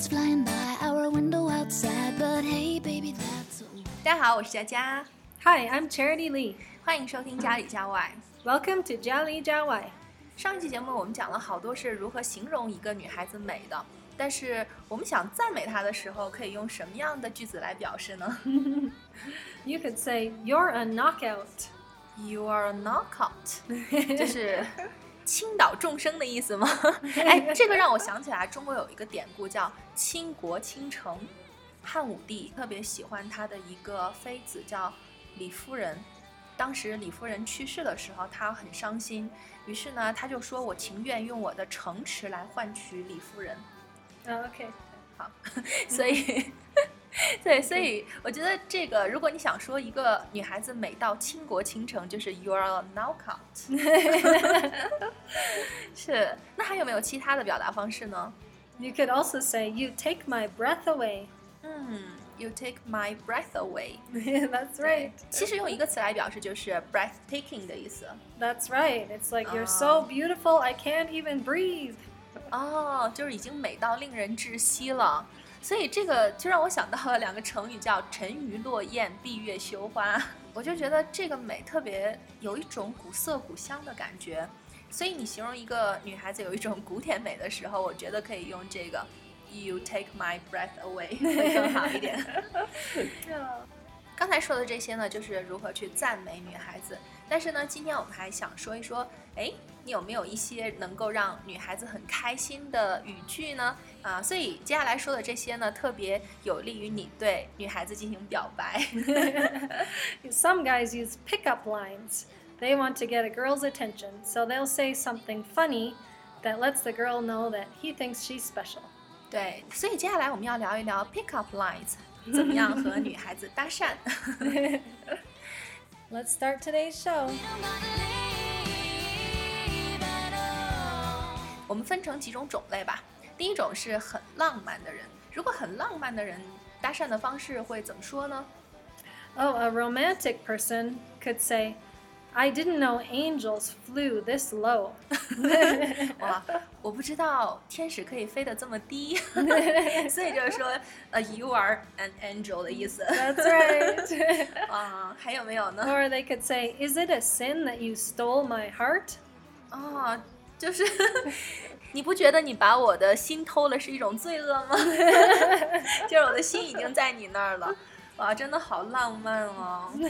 away. The world's flying by our window outside, but hey, baby, that's okay. 大家好，我是佳佳， Hi, I'm Charity Lee. 欢迎收听家里家外。 Welcome to Jali Jawai. 上一期节目我们讲了好多是如何形容一个女孩子美的，但是我们想赞美她的时候，可以用什么样的句子来表示呢 You could say, You're a knockout. ？You are a knockout，就是 倾倒众生的意思吗？哎，这个让我想起来，中国有一个典故叫“倾国倾城”。汉武帝特别喜欢他的一个妃子叫李夫人。当时李夫人去世的时候，他很伤心，于是呢，他就说：“我情愿用我的城池来换取李夫人。” Oh, okay. 好，所以，对，所以我觉得这个，如果你想说一个女孩子美到倾国倾城，就是 you are a knockout。是，那还有没有其他的表达方式呢？You could also say, You take my breath away. 嗯，you take my breath away。That's right. 其实用一个词来表示就是 breathtaking 的意思。That's right. It's like, You're Ah. so beautiful, I can't even breathe. 哦，就是已经美到令人窒息了。所以这个就让我想到了两个成语，叫“沉鱼落雁”、“闭月羞花”。我就觉得这个美特别有一种古色古香的感觉。所以你形容一个女孩子有一种古典美的时候，我觉得可以用这个 “You take my breath away” 会更好一点。刚才说的这些呢，就是如何去赞美女孩子。但是呢，今天我们还想说一说，哎，你有没有一些能够让女孩子很开心的语句呢？啊，所以接下来说的这些呢，特别有利于你对女孩子进行表白。Some guys use pickup lines. They want to get a girl's attention, so they'll say something funny that lets the girl know that he thinks she's special. 对，所以接下来我们要聊一聊 pick up lines，怎么样和女孩子搭讪。Let's start today's show. 我们分成几种种类吧。第一种是很浪漫的人，如果很浪漫的人搭讪的方式会怎么说呢？ Oh, a romantic person could say, I didn't know angels flew this low. 哇，我不知道天使可以飞得这么低，所以就是说，呃，you are an angel 的意思。 That's right. 啊，还有没有呢？ or they could say, Is it a sin that you stole my heart? 啊， 就是 你不觉得你把我的心偷了是一种罪恶吗？就是我的心已经在你那儿了。哇，真的好浪漫哦！嗯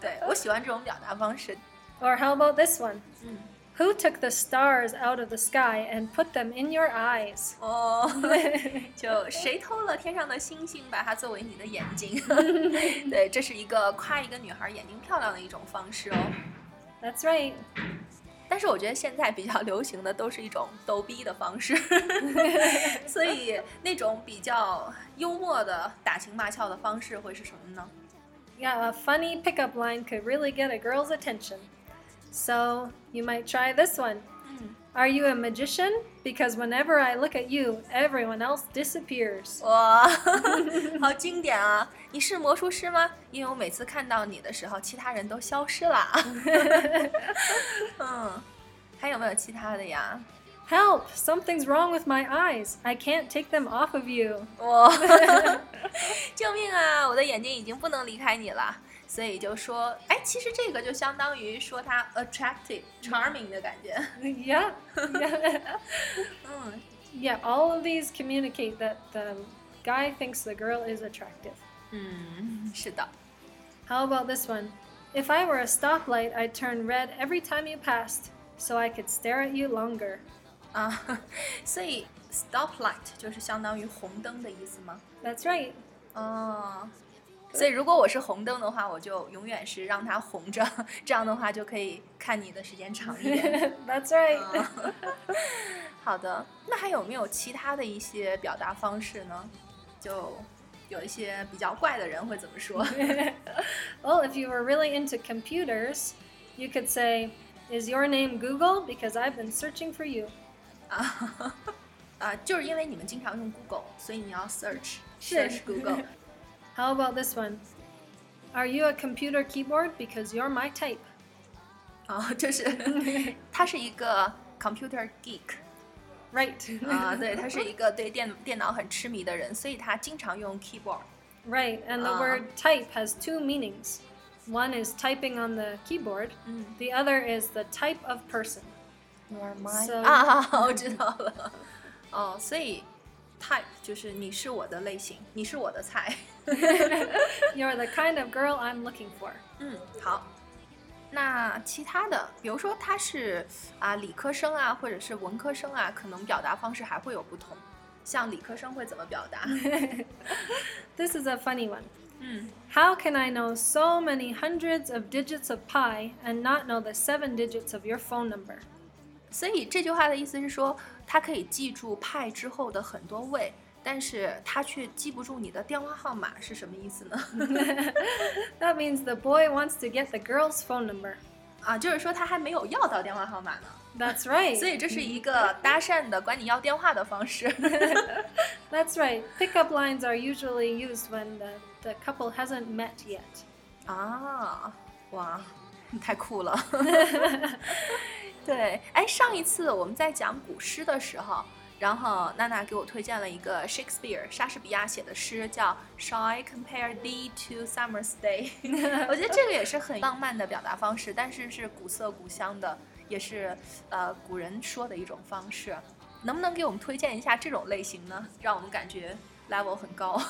对我喜欢这种表达方式。Or how about this one? Mm. Who took the stars out of the sky and put them in your eyes? 哦，就谁偷了天上的星星，把它作为你的眼睛？对，这是一个夸一个女孩眼睛漂亮的一种方式哦。That's right. 但是我觉得现在比较流行的都是一种逗逼的方式，所以那种比较幽默的打情骂俏的方式会是什么呢？ Yeah, a funny pickup line could really get a girl's attention. So you might try this one. Are you a magician? Because whenever I look at you, everyone else disappears. 哇，好经典啊！你是魔术师吗？因为我每次看到你的时候，其他人都消失了。嗯，还有没有其他的呀？ Help! Something's wrong with my eyes. I can't take them off of you. 哇，救命啊！我的眼睛已经不能离开你了。 所以就说，哎，其实这个就相当于说他 attractive、charming 的感觉。 yeah. yeah. 嗯， Yeah, all of these communicate that the guy thinks the girl is attractive. 嗯，是的。 How about this one? If I were a stoplight, I'd turn red every time you passed, so I could stare at you longer. 啊，所以 stoplight 就是相当于红灯的意思吗？ That's right. 哦， 所以如果我是红灯的话，我就永远是让它红着，这样的话就可以看你的时间长一点。That's right. 啊好的，那还有没有其他的一些表达方式呢？就有一些比较怪的人会怎么说？well, if you were really into computers, you could say, Is your name Google? Because I've been searching for you. 啊啊，就是因为你们经常用 Google，所以你要 search 是 search Google。How about this one? Are you a computer keyboard? Because you're my type. 啊，就是他是一个 computer geek。 Right. 啊，对他是一个对电电脑很痴迷的人，所以他经常用 keyboard。 right. And the Ah. word type has two meanings. One is typing on the keyboard. Mm. The other is the type of person. You're mine So- 啊，我知道了。哦，所以 type 就是你是我的类型，你是我的菜。 You're the kind of girl I'm looking for. 嗯，好。那其他的，比如说他是啊理科生啊，或者是文科生啊，可能表达方式还会有不同。像理科生会怎么表达？ This is a funny one. 嗯 How can I know so many hundreds of digits of pi and not know the seven digits of your phone number? 所以这句话的意思是说，他可以记住派之后的很多位， 但是他却记不住你的电话号码，是什么意思呢？That means the boy wants to get the girl's phone number. 啊，就是说他还没有要到电话号码呢。That's right. 所以这是一个搭讪的管你要电话的方式。That's right. Pickup lines are usually used when the, the couple hasn't met yet. 啊，哇，太酷了！对，哎，上一次我们在讲古诗的时候，然后娜娜给我推荐了一个 Shakespeare 莎士比亚写的诗，叫 Shall I compare thee to summer's day？我觉得这个也是很浪漫的表达方式，但是是古色古香的，也是呃古人说的一种方式。能不能给我们推荐一下这种类型呢？让我们感觉 level 很高。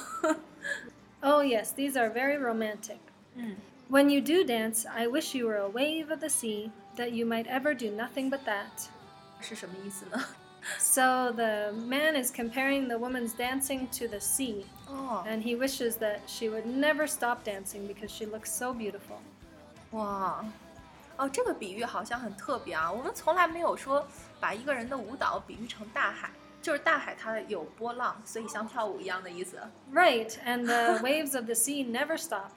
Oh, yes, these are very romantic. 嗯 When you do dance, I wish you were a wave of the sea, that you might ever do nothing but that. 是什么意思呢？ So the man is comparing the woman's dancing to the sea, 哦 and he wishes that she would never stop dancing because she looks so beautiful. 哇，哦，这个比喻好像很特别啊！我们从来没有说把一个人的舞蹈比喻成大海，就是大海它有波浪，所以像跳舞一样的意思。 Right, and the waves of the sea never stop.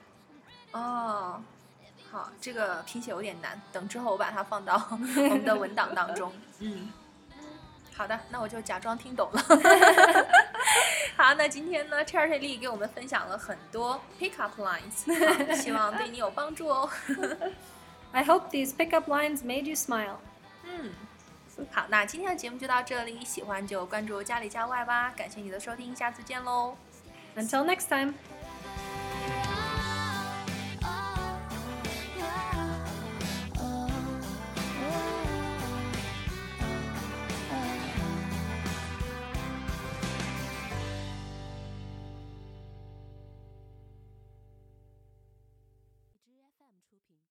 哦，好，这个拼写有点难，等之后我把它放到我们的文档当中。嗯， 好的，那我就假装听懂了。好，那今天呢，Charity Lee 给我们分享了很多 pickup lines，希望对你有帮助哦。I hope these pickup lines made you smile. 嗯，好，那今天的节目就到这里，喜欢就关注家里家外吧，感谢你的收听，下次见喽。Until next time.